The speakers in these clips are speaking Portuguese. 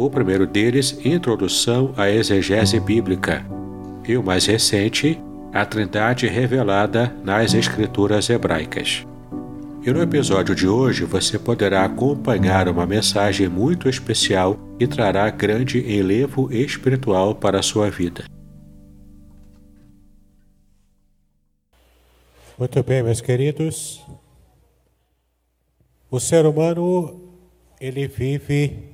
o primeiro deles, Introdução à Exegese Bíblica, e o mais recente, A Trindade Revelada nas Escrituras Hebraicas. E no episódio de hoje você poderá acompanhar uma mensagem muito especial e trará grande enlevo espiritual para a sua vida. Muito bem, meus queridos. O ser humano ele vive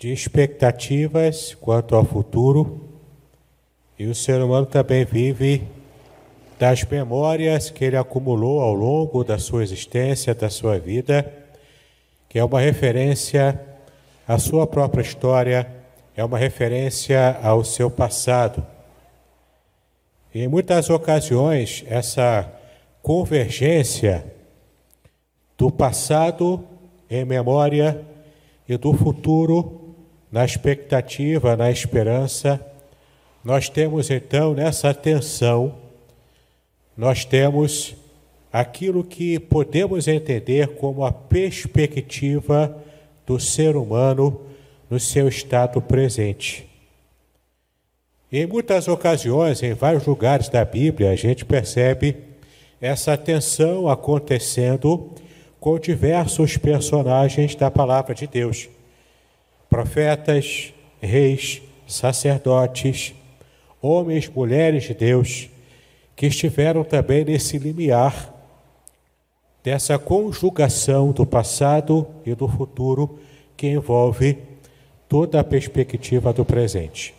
de expectativas quanto ao futuro, e o ser humano também vive das memórias que ele acumulou ao longo da sua existência, da sua vida, que é uma referência à sua própria história, é uma referência ao seu passado. E em muitas ocasiões, essa convergência do passado em memória e do futuro na expectativa, na esperança, nós temos então nessa tensão, nós temos aquilo que podemos entender como a perspectiva do ser humano no seu estado presente. Em muitas ocasiões, em vários lugares da Bíblia, a gente percebe essa tensão acontecendo com diversos personagens da palavra de Deus profetas, reis, sacerdotes, homens, mulheres de Deus, que estiveram também nesse limiar dessa conjugação do passado e do futuro que envolve toda a perspectiva do presente.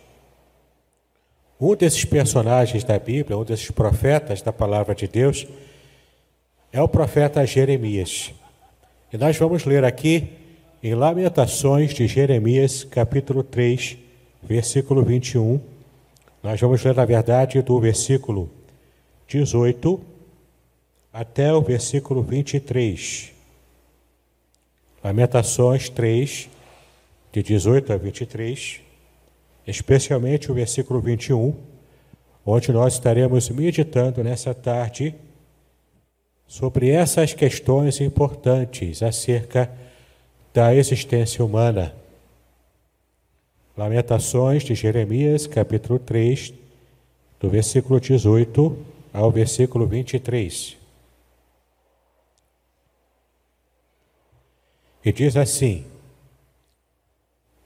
Um desses personagens da Bíblia, um desses profetas da palavra de Deus, é o profeta Jeremias. E nós vamos ler aqui em Lamentações de Jeremias, capítulo 3, versículo 21, nós vamos ler, na verdade, do versículo 18 até o versículo 23. Lamentações 3, de 18 a 23, especialmente o versículo 21, onde nós estaremos meditando nessa tarde sobre essas questões importantes acerca da existência humana. Lamentações de Jeremias, capítulo 3, do versículo 18 ao versículo 23. E diz assim: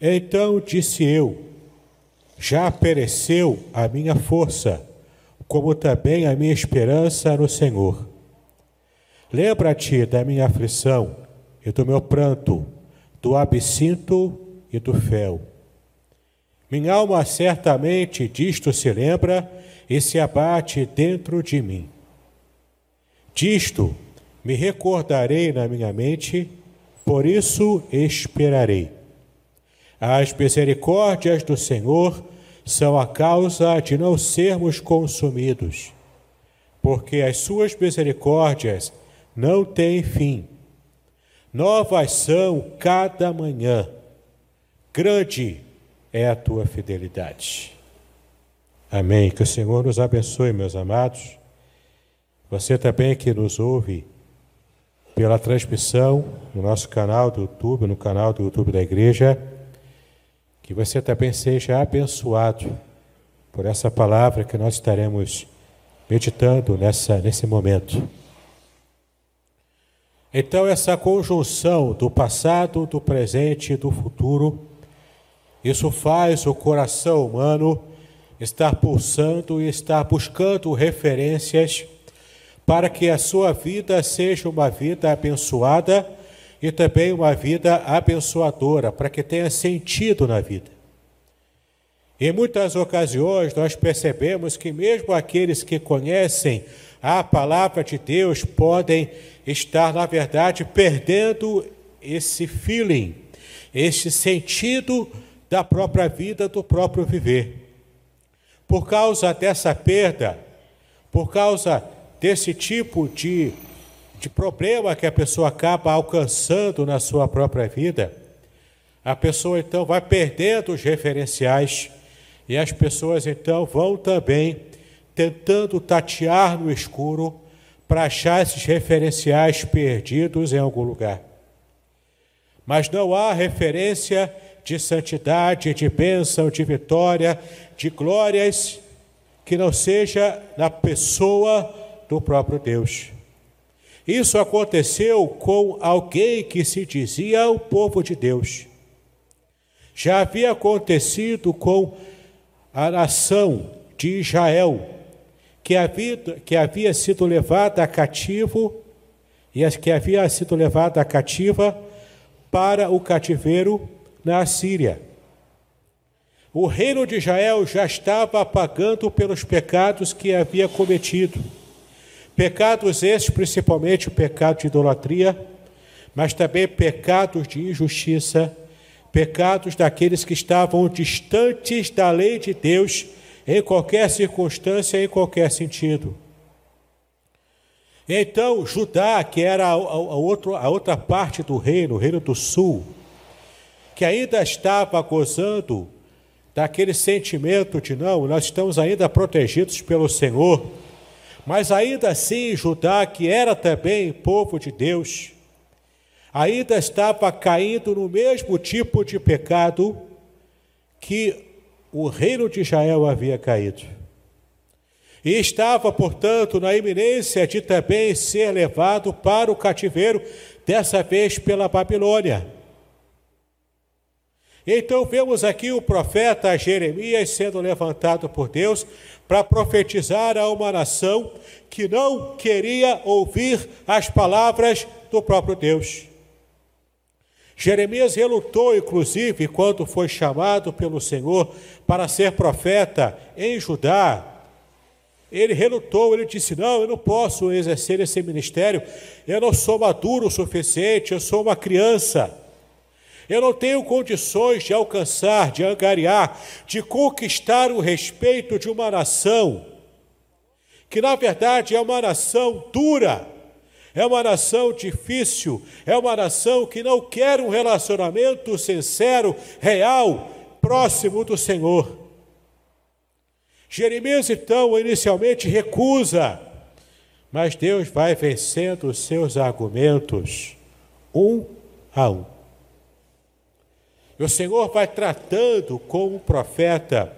Então disse eu: Já pereceu a minha força, como também a minha esperança no Senhor. Lembra-te da minha aflição e do meu pranto do absinto e do fel. Minha alma certamente disto se lembra e se abate dentro de mim. Disto me recordarei na minha mente, por isso esperarei. As misericórdias do Senhor são a causa de não sermos consumidos, porque as suas misericórdias não têm fim Novas são cada manhã. Grande é a tua fidelidade. Amém. Que o Senhor nos abençoe, meus amados. Você também que nos ouve pela transmissão no nosso canal do YouTube, no canal do YouTube da igreja, que você também seja abençoado por essa palavra que nós estaremos meditando nessa, nesse momento. Então, essa conjunção do passado, do presente e do futuro, isso faz o coração humano estar pulsando e estar buscando referências para que a sua vida seja uma vida abençoada e também uma vida abençoadora, para que tenha sentido na vida. Em muitas ocasiões nós percebemos que mesmo aqueles que conhecem a palavra de Deus podem estar, na verdade, perdendo esse feeling, este sentido da própria vida, do próprio viver. Por causa dessa perda, por causa desse tipo de, de problema que a pessoa acaba alcançando na sua própria vida, a pessoa então vai perdendo os referenciais e as pessoas então vão também tentando tatear no escuro para achar esses referenciais perdidos em algum lugar. Mas não há referência de santidade, de bênção, de vitória, de glórias que não seja na pessoa do próprio Deus. Isso aconteceu com alguém que se dizia o povo de Deus. Já havia acontecido com a nação de Israel, que havia, que havia sido levada cativo, e que havia sido levada cativa para o cativeiro na Síria. O reino de Israel já estava pagando pelos pecados que havia cometido. Pecados esses, principalmente o pecado de idolatria, mas também pecados de injustiça, pecados daqueles que estavam distantes da lei de Deus em qualquer circunstância, em qualquer sentido. Então, Judá, que era a, a, a outra parte do reino, o reino do sul, que ainda estava gozando daquele sentimento de não, nós estamos ainda protegidos pelo Senhor, mas ainda assim Judá, que era também povo de Deus, ainda estava caindo no mesmo tipo de pecado que o reino de Israel havia caído. E estava, portanto, na iminência de também ser levado para o cativeiro, dessa vez pela Babilônia. Então vemos aqui o profeta Jeremias sendo levantado por Deus para profetizar a uma nação que não queria ouvir as palavras do próprio Deus. Jeremias relutou, inclusive, quando foi chamado pelo Senhor para ser profeta em Judá. Ele relutou, ele disse: Não, eu não posso exercer esse ministério, eu não sou maduro o suficiente, eu sou uma criança. Eu não tenho condições de alcançar, de angariar, de conquistar o respeito de uma nação, que na verdade é uma nação dura é uma nação difícil, é uma nação que não quer um relacionamento sincero, real, próximo do Senhor. Jeremias, então, inicialmente recusa, mas Deus vai vencendo os seus argumentos, um a um. E o Senhor vai tratando com o profeta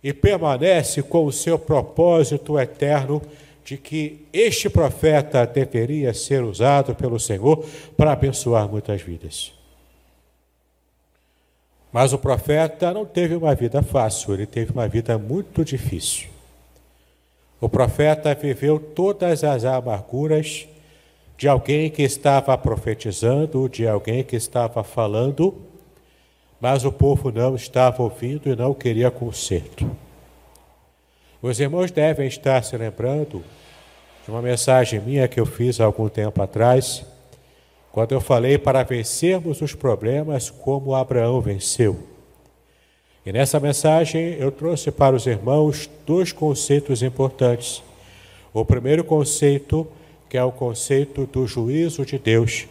e permanece com o seu propósito eterno de que este profeta deveria ser usado pelo Senhor para abençoar muitas vidas. Mas o profeta não teve uma vida fácil, ele teve uma vida muito difícil. O profeta viveu todas as amarguras de alguém que estava profetizando, de alguém que estava falando, mas o povo não estava ouvindo e não queria conserto. Os irmãos devem estar se lembrando de uma mensagem minha que eu fiz há algum tempo atrás, quando eu falei para vencermos os problemas como Abraão venceu. E nessa mensagem eu trouxe para os irmãos dois conceitos importantes. O primeiro conceito, que é o conceito do juízo de Deus,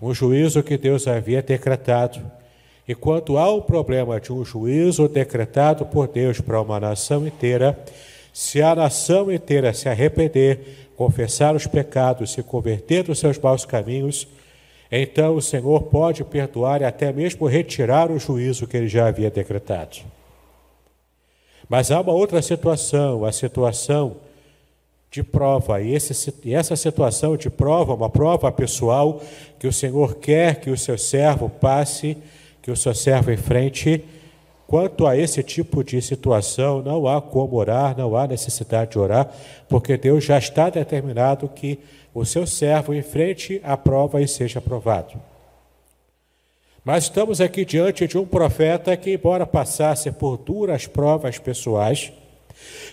um juízo que Deus havia decretado. E quando há o problema de um juízo decretado por Deus para uma nação inteira, se a nação inteira se arrepender, confessar os pecados, se converter dos seus maus caminhos, então o Senhor pode perdoar e até mesmo retirar o juízo que ele já havia decretado. Mas há uma outra situação, a situação de prova, e, essa situação de prova, uma prova pessoal, que o Senhor quer que o seu servo passe, que o seu servo enfrente, quanto a esse tipo de situação, não há como orar, não há necessidade de orar, porque Deus já está determinado que o seu servo enfrente a prova e seja aprovado. Mas estamos aqui diante de um profeta que, embora passasse por duras provas pessoais,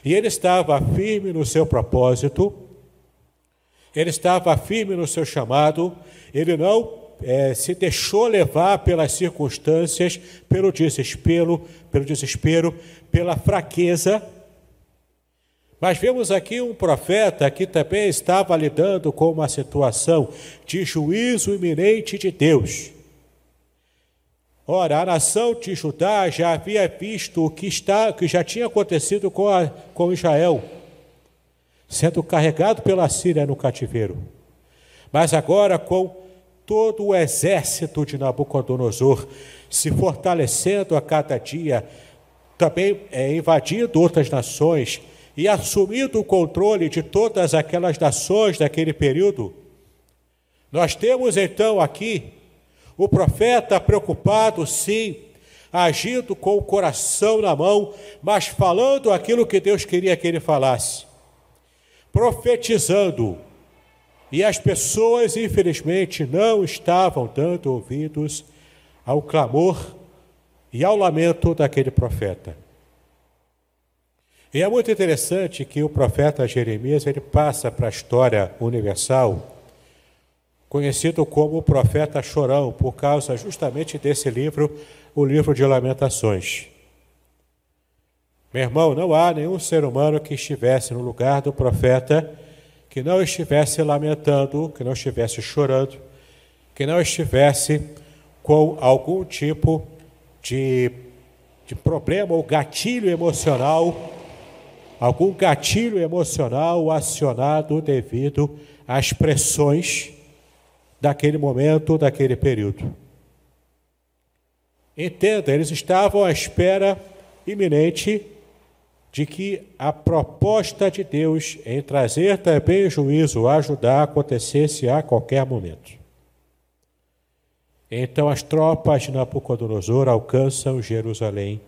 e ele estava firme no seu propósito, ele estava firme no seu chamado, ele não é, se deixou levar pelas circunstâncias, pelo desespero, pelo desespero, pela fraqueza. Mas vemos aqui um profeta que também estava lidando com uma situação de juízo iminente de Deus. Ora, a nação de Judá já havia visto o que, está, que já tinha acontecido com, a, com Israel, sendo carregado pela Síria no cativeiro. Mas agora, com todo o exército de Nabucodonosor se fortalecendo a cada dia, também é, invadindo outras nações e assumindo o controle de todas aquelas nações daquele período, nós temos então aqui o profeta preocupado, sim, agindo com o coração na mão, mas falando aquilo que Deus queria que ele falasse, profetizando. E as pessoas, infelizmente, não estavam dando ouvidos ao clamor e ao lamento daquele profeta. E é muito interessante que o profeta Jeremias ele passa para a história universal conhecido como o profeta chorão, por causa justamente desse livro, o livro de Lamentações. Meu irmão, não há nenhum ser humano que estivesse no lugar do profeta que não estivesse lamentando, que não estivesse chorando, que não estivesse com algum tipo de, de problema ou gatilho emocional, algum gatilho emocional acionado devido às pressões daquele momento, daquele período. Entenda, eles estavam à espera iminente de que a proposta de Deus em trazer também juízo, ajudar, acontecesse a qualquer momento. Então as tropas de Nabucodonosor alcançam Jerusalém.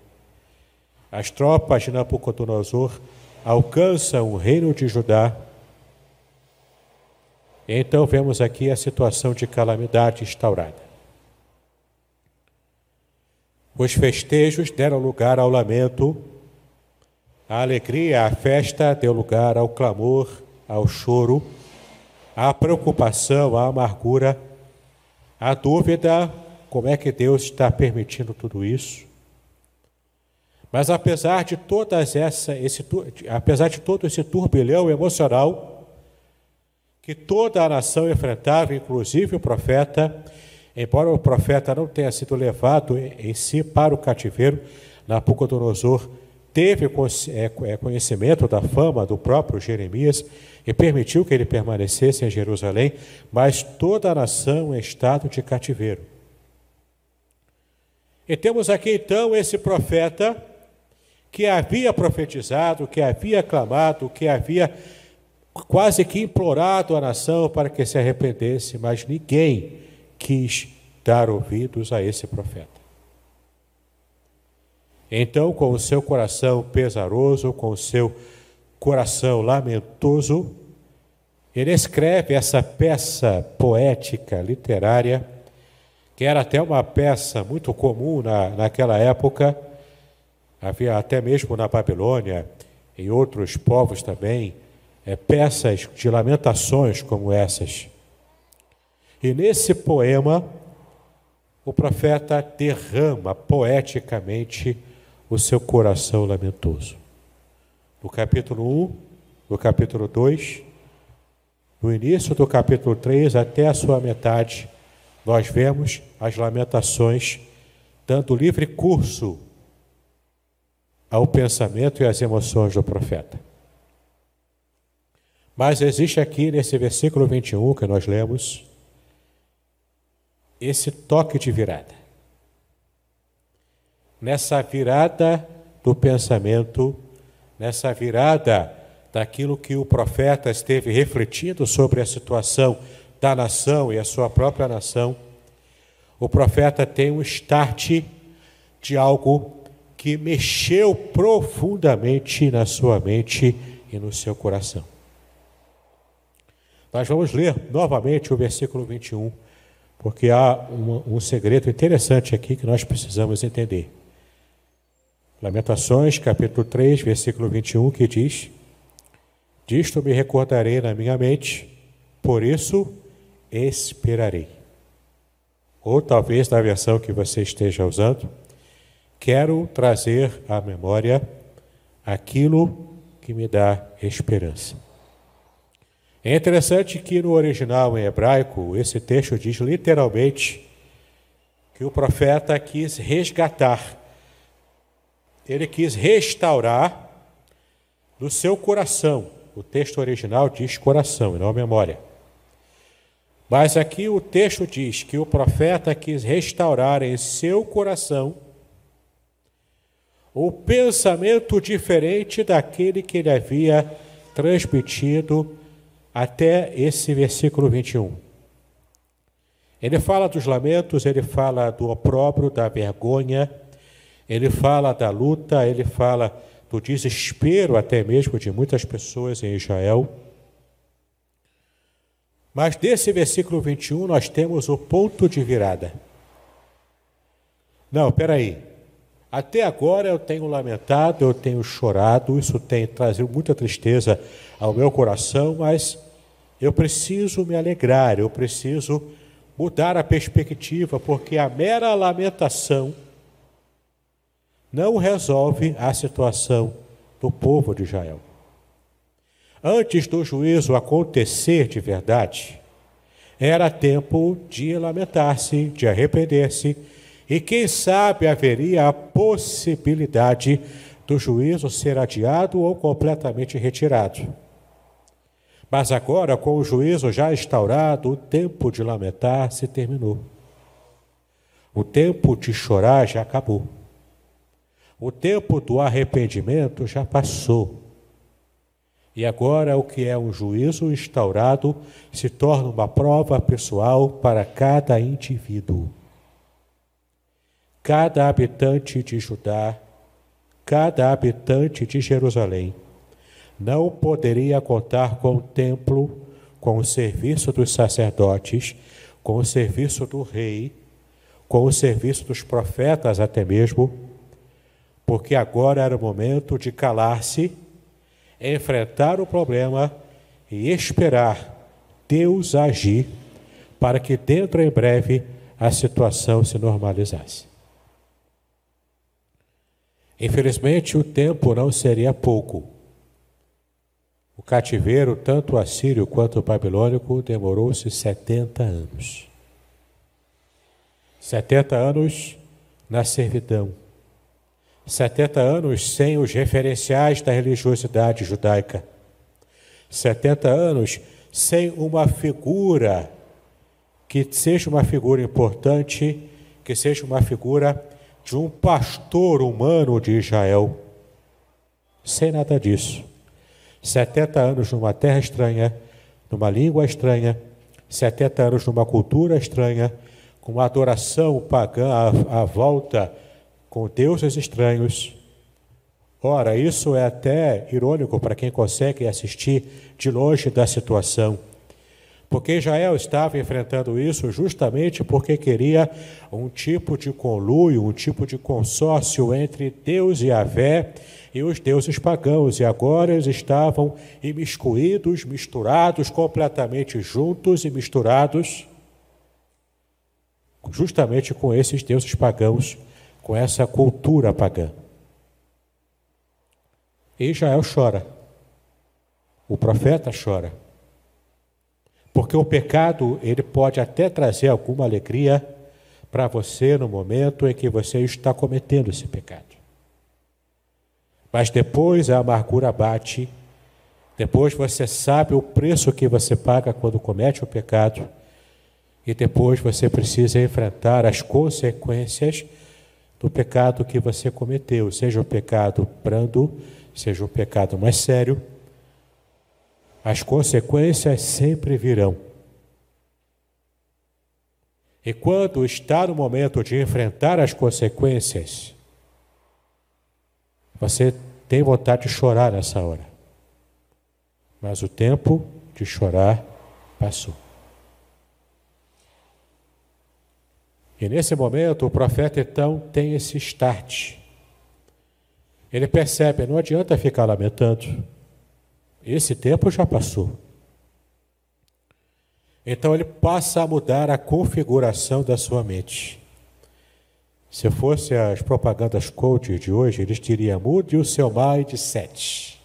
As tropas de Nabucodonosor alcançam o reino de Judá então vemos aqui a situação de calamidade instaurada. Os festejos deram lugar ao lamento, a alegria, a festa deu lugar ao clamor, ao choro, à preocupação, à amargura, à dúvida, como é que Deus está permitindo tudo isso? Mas apesar de todas essa, esse, apesar de todo esse turbilhão emocional, que toda a nação enfrentava, inclusive o profeta, embora o profeta não tenha sido levado em si para o cativeiro, Nabucodonosor teve é, é, conhecimento da fama do próprio Jeremias e permitiu que ele permanecesse em Jerusalém, mas toda a nação em estado de cativeiro. E temos aqui então esse profeta que havia profetizado, que havia clamado, que havia quase que implorado a nação para que se arrependesse, mas ninguém quis dar ouvidos a esse profeta. Então, com o seu coração pesaroso, com o seu coração lamentoso, ele escreve essa peça poética, literária, que era até uma peça muito comum na, naquela época, havia até mesmo na Babilônia, em outros povos também, é, peças de lamentações como essas. E nesse poema, o profeta derrama poeticamente o seu coração lamentoso. No capítulo 1, no capítulo 2, no início do capítulo 3 até a sua metade, nós vemos as lamentações dando livre curso ao pensamento e às emoções do profeta. Mas existe aqui nesse versículo 21 que nós lemos, esse toque de virada. Nessa virada do pensamento, nessa virada daquilo que o profeta esteve refletindo sobre a situação da nação e a sua própria nação, o profeta tem um start de algo que mexeu profundamente na sua mente e no seu coração. Nós vamos ler novamente o versículo 21, porque há um, um segredo interessante aqui que nós precisamos entender. Lamentações, capítulo 3, versículo 21, que diz: Disto me recordarei na minha mente, por isso esperarei. Ou talvez na versão que você esteja usando, quero trazer à memória aquilo que me dá esperança. É interessante que no original em hebraico, esse texto diz literalmente que o profeta quis resgatar, ele quis restaurar no seu coração. O texto original diz coração e não memória. Mas aqui o texto diz que o profeta quis restaurar em seu coração o pensamento diferente daquele que ele havia transmitido até esse versículo 21. Ele fala dos lamentos, ele fala do opróbrio, da vergonha, ele fala da luta, ele fala do desespero até mesmo de muitas pessoas em Israel. Mas desse versículo 21 nós temos o ponto de virada. Não, peraí. Até agora eu tenho lamentado, eu tenho chorado, isso tem trazido muita tristeza ao meu coração, mas eu preciso me alegrar, eu preciso mudar a perspectiva, porque a mera lamentação não resolve a situação do povo de Israel. Antes do juízo acontecer de verdade, era tempo de lamentar-se, de arrepender-se e quem sabe haveria a possibilidade do juízo ser adiado ou completamente retirado. Mas agora, com o juízo já instaurado, o tempo de lamentar se terminou. O tempo de chorar já acabou. O tempo do arrependimento já passou. E agora o que é um juízo instaurado se torna uma prova pessoal para cada indivíduo cada habitante de Judá, cada habitante de Jerusalém, não poderia contar com o templo, com o serviço dos sacerdotes, com o serviço do rei, com o serviço dos profetas até mesmo, porque agora era o momento de calar-se, enfrentar o problema e esperar Deus agir para que dentro em breve a situação se normalizasse. Infelizmente, o tempo não seria pouco. O cativeiro, tanto assírio quanto babilônico, demorou-se 70 anos. 70 anos na servidão. 70 anos sem os referenciais da religiosidade judaica. 70 anos sem uma figura que seja uma figura importante, que seja uma figura de um pastor humano de Israel. Sem nada disso. 70 anos numa terra estranha, numa língua estranha, 70 anos numa cultura estranha, com uma adoração pagã à, à volta com deuses estranhos. Ora, isso é até irônico para quem consegue assistir de longe da situação. Porque Israel estava enfrentando isso justamente porque queria um tipo de conluio, um tipo de consórcio entre Deus e Avé e os deuses pagãos, e agora eles estavam imiscuídos, misturados, completamente juntos e misturados, justamente com esses deuses pagãos, com essa cultura pagã. E Israel chora, o profeta chora. Porque o pecado, ele pode até trazer alguma alegria para você no momento em que você está cometendo esse pecado. Mas depois a amargura bate, depois você sabe o preço que você paga quando comete o pecado, e depois você precisa enfrentar as consequências do pecado que você cometeu, seja o pecado brando, seja o pecado mais sério as consequências sempre virão. E quando está no momento de enfrentar as consequências, Você tem vontade de chorar nessa hora. Mas o tempo de chorar passou. E nesse momento o profeta então tem esse start. Ele percebe, não adianta ficar lamentando. Esse tempo já passou. Então ele passa a mudar a configuração da sua mente. Se fosse as propagandas coaches de hoje, eles diriam: mude o seu mindset.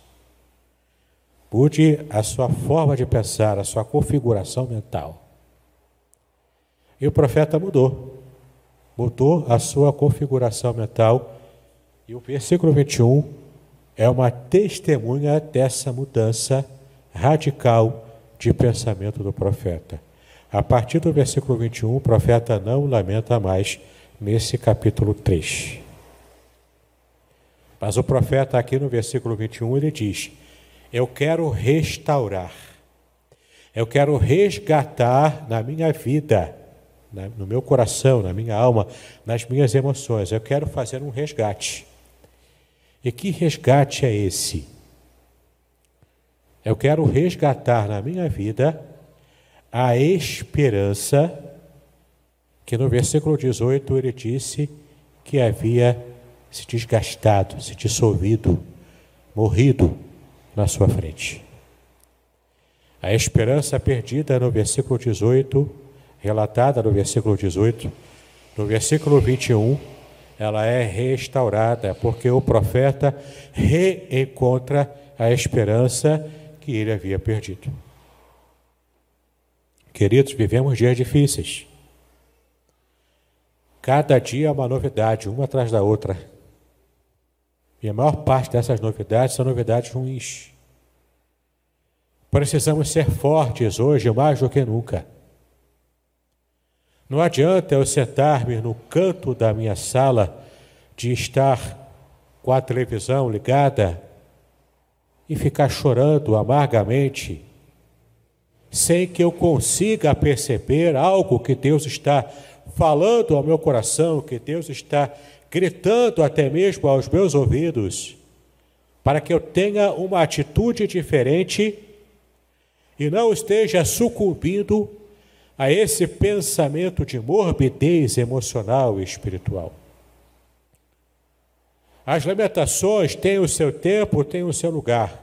Mude a sua forma de pensar, a sua configuração mental. E o profeta mudou. Mudou a sua configuração mental. E o versículo 21 é uma testemunha dessa mudança radical de pensamento do profeta. A partir do versículo 21, o profeta não lamenta mais nesse capítulo 3. Mas o profeta, aqui no versículo 21, ele diz: Eu quero restaurar, eu quero resgatar na minha vida, no meu coração, na minha alma, nas minhas emoções, eu quero fazer um resgate. E que resgate é esse? Eu quero resgatar na minha vida a esperança que no versículo 18 ele disse que havia se desgastado, se dissolvido, morrido na sua frente. A esperança perdida no versículo 18, relatada no versículo 18, no versículo 21, ela é restaurada, porque o profeta reencontra a esperança que ele havia perdido. Queridos, vivemos dias difíceis. Cada dia é uma novidade, uma atrás da outra. E a maior parte dessas novidades são novidades ruins. Precisamos ser fortes hoje mais do que nunca. Não adianta eu sentar-me no canto da minha sala, de estar com a televisão ligada e ficar chorando amargamente, sem que eu consiga perceber algo que Deus está falando ao meu coração, que Deus está gritando até mesmo aos meus ouvidos, para que eu tenha uma atitude diferente e não esteja sucumbindo a esse pensamento de morbidez emocional e espiritual. As lamentações têm o seu tempo, têm o seu lugar,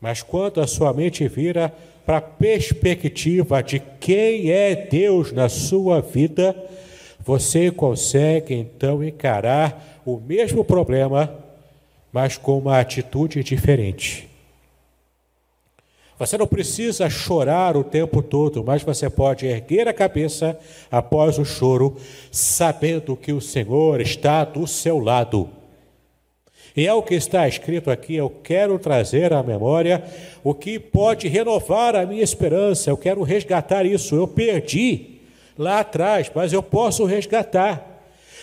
mas quando a sua mente vira para a perspectiva de quem é Deus na sua vida, você consegue então encarar o mesmo problema, mas com uma atitude diferente. Você não precisa chorar o tempo todo, mas você pode erguer a cabeça após o choro, sabendo que o Senhor está do seu lado. E é o que está escrito aqui. Eu quero trazer à memória o que pode renovar a minha esperança. Eu quero resgatar isso. Eu perdi lá atrás, mas eu posso resgatar.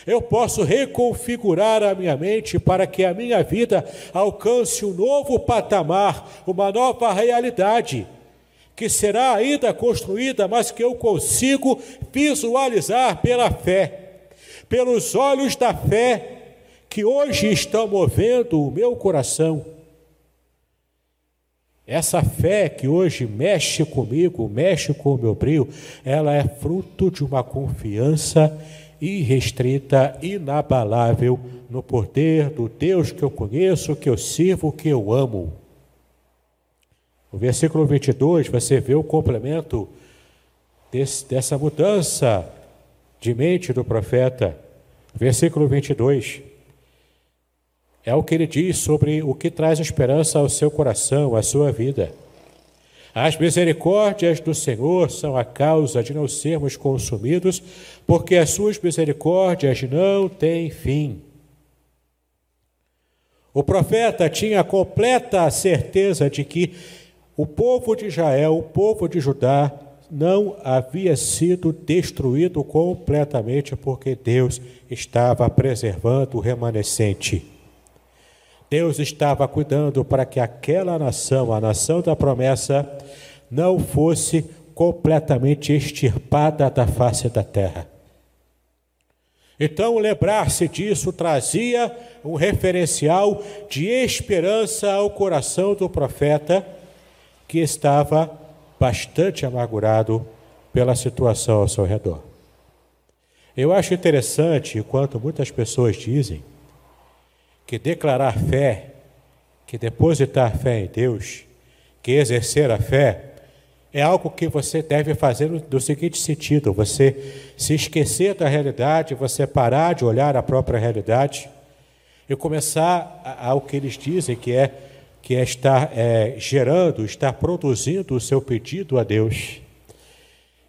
Eu posso reconfigurar a minha mente para que a minha vida alcance um novo patamar, uma nova realidade, que será ainda construída, mas que eu consigo visualizar pela fé, pelos olhos da fé que hoje estão movendo o meu coração. Essa fé que hoje mexe comigo, mexe com o meu brilho, ela é fruto de uma confiança irrestrita, inabalável no poder do Deus que eu conheço, que eu sirvo, que eu amo. No versículo 22, você vê o complemento desse, dessa mudança de mente do profeta. Versículo 22. É o que ele diz sobre o que traz esperança ao seu coração, à sua vida. As misericórdias do Senhor são a causa de não sermos consumidos, porque as suas misericórdias não têm fim. O profeta tinha completa certeza de que o povo de Israel, o povo de Judá, não havia sido destruído completamente, porque Deus estava preservando o remanescente. Deus estava cuidando para que aquela nação, a nação da promessa, não fosse completamente extirpada da face da terra. Então, lembrar-se disso trazia um referencial de esperança ao coração do profeta, que estava bastante amargurado pela situação ao seu redor. Eu acho interessante, enquanto muitas pessoas dizem que declarar fé, que depositar fé em Deus, que exercer a fé, é algo que você deve fazer no, seguinte sentido: você se esquecer da realidade, você parar de olhar a própria realidade e começar ao que eles dizem que é que é estar é, gerando, estar produzindo o seu pedido a Deus.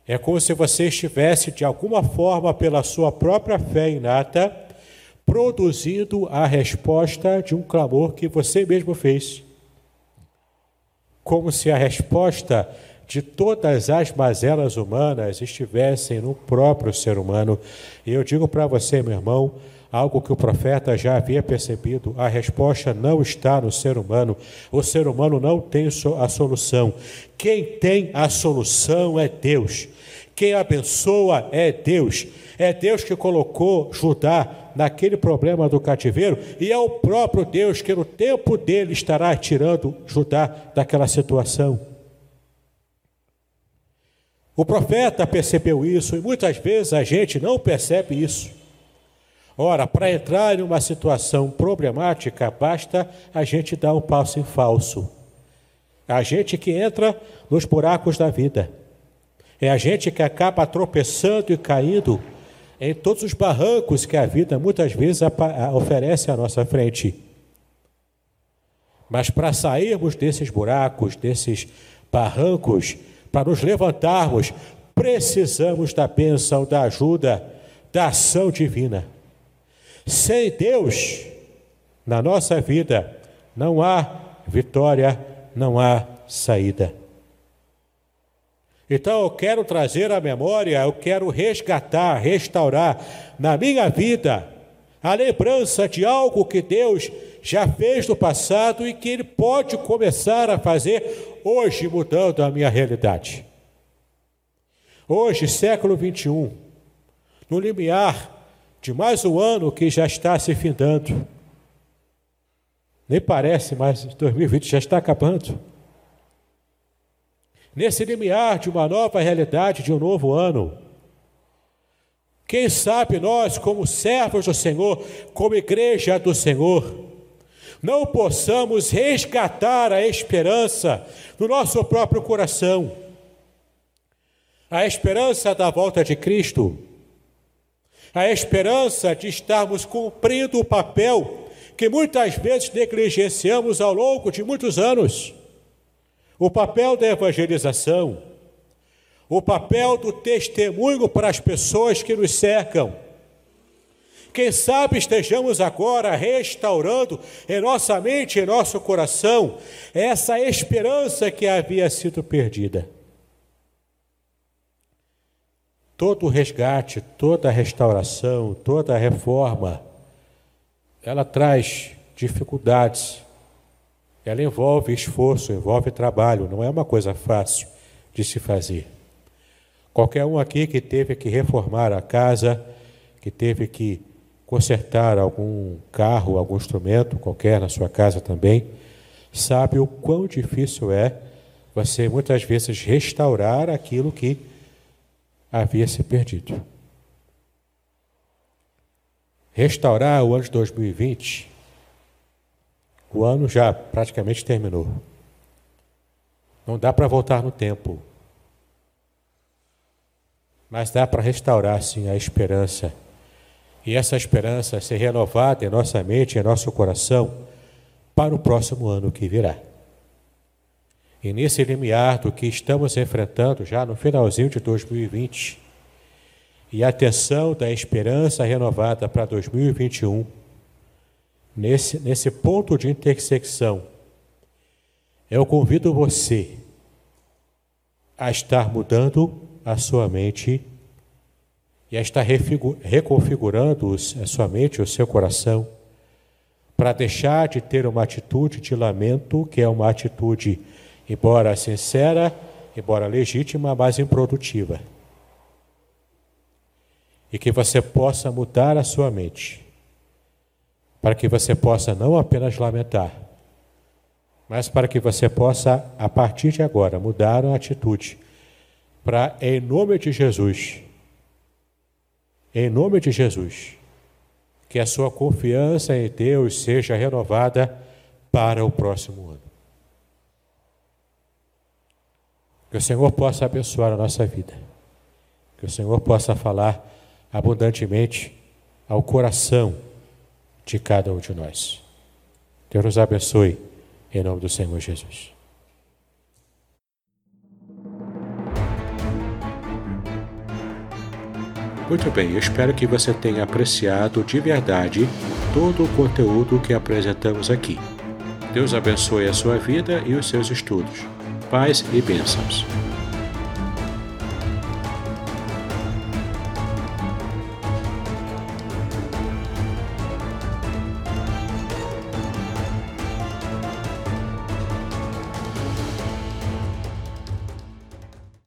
É como se você estivesse, de alguma forma, pela sua própria fé inata, produzindo a resposta de um clamor que você mesmo fez. Como se a resposta de todas as mazelas humanas estivessem no próprio ser humano. E eu digo para você, meu irmão, algo que o profeta já havia percebido: a resposta não está no ser humano. O ser humano não tem a solução. Quem tem a solução é Deus. Quem abençoa é Deus. É Deus que colocou Judá naquele problema do cativeiro e é o próprio Deus que no tempo dele estará tirando Judá daquela situação. O profeta percebeu isso e muitas vezes a gente não percebe isso. Ora, para entrar em uma situação problemática, basta a gente dar um passo em falso. A gente que entra nos buracos da vida. É a gente que acaba tropeçando e caindo em todos os barrancos que a vida muitas vezes oferece à nossa frente. Mas para sairmos desses buracos, desses barrancos, para nos levantarmos, precisamos da bênção, da ajuda, da ação divina. Sem Deus, na nossa vida, não há vitória, não há saída. Então eu quero trazer à memória, eu quero resgatar, restaurar na minha vida a lembrança de algo que Deus já fez no passado e que Ele pode começar a fazer hoje, mudando a minha realidade. Hoje, século 21, no limiar de mais um ano que já está se findando, nem parece, mas 2020 já está acabando. Nesse limiar de uma nova realidade, de um novo ano, quem sabe nós, como servos do Senhor, como igreja do Senhor, não possamos resgatar a esperança no nosso próprio coração. A esperança da volta de Cristo, a esperança de estarmos cumprindo o papel que muitas vezes negligenciamos ao longo de muitos anos o papel da evangelização, o papel do testemunho para as pessoas que nos cercam quem sabe estejamos agora restaurando em nossa mente, em nosso coração, essa esperança que havia sido perdida. Todo resgate, toda restauração, toda reforma, ela traz dificuldades, ela envolve esforço, envolve trabalho, não é uma coisa fácil de se fazer. Qualquer um aqui que teve que reformar a casa, que teve que consertar algum carro, algum instrumento qualquer na sua casa também, sabe o quão difícil é você muitas vezes restaurar aquilo que havia se perdido. Restaurar o ano de 2020, o ano já praticamente terminou. Não dá para voltar no tempo. Mas dá para restaurar sim a esperança e essa esperança ser renovada em nossa mente, em nosso coração, para o próximo ano que virá. E nesse limiar do que estamos enfrentando já no finalzinho de 2020, e a atenção da esperança renovada para 2021, nesse, nesse ponto de intersecção, eu convido você a estar mudando a sua mente e a estar reconfigurando a sua mente, o seu coração, para deixar de ter uma atitude de lamento, que é uma atitude, embora sincera, embora legítima, mas improdutiva. e que você possa mudar a sua mente, para que você possa não apenas lamentar, mas para que você possa, a partir de agora, mudar a atitude, para, em nome de Jesus, em nome de Jesus, que a sua confiança em Deus seja renovada para o próximo ano. Que o Senhor possa abençoar a nossa vida. Que o Senhor possa falar abundantemente ao coração de cada um de nós. Deus nos abençoe, em nome do Senhor Jesus. Muito bem, espero que você tenha apreciado de verdade todo o conteúdo que apresentamos aqui. Deus abençoe a sua vida e os seus estudos. Paz e bênçãos.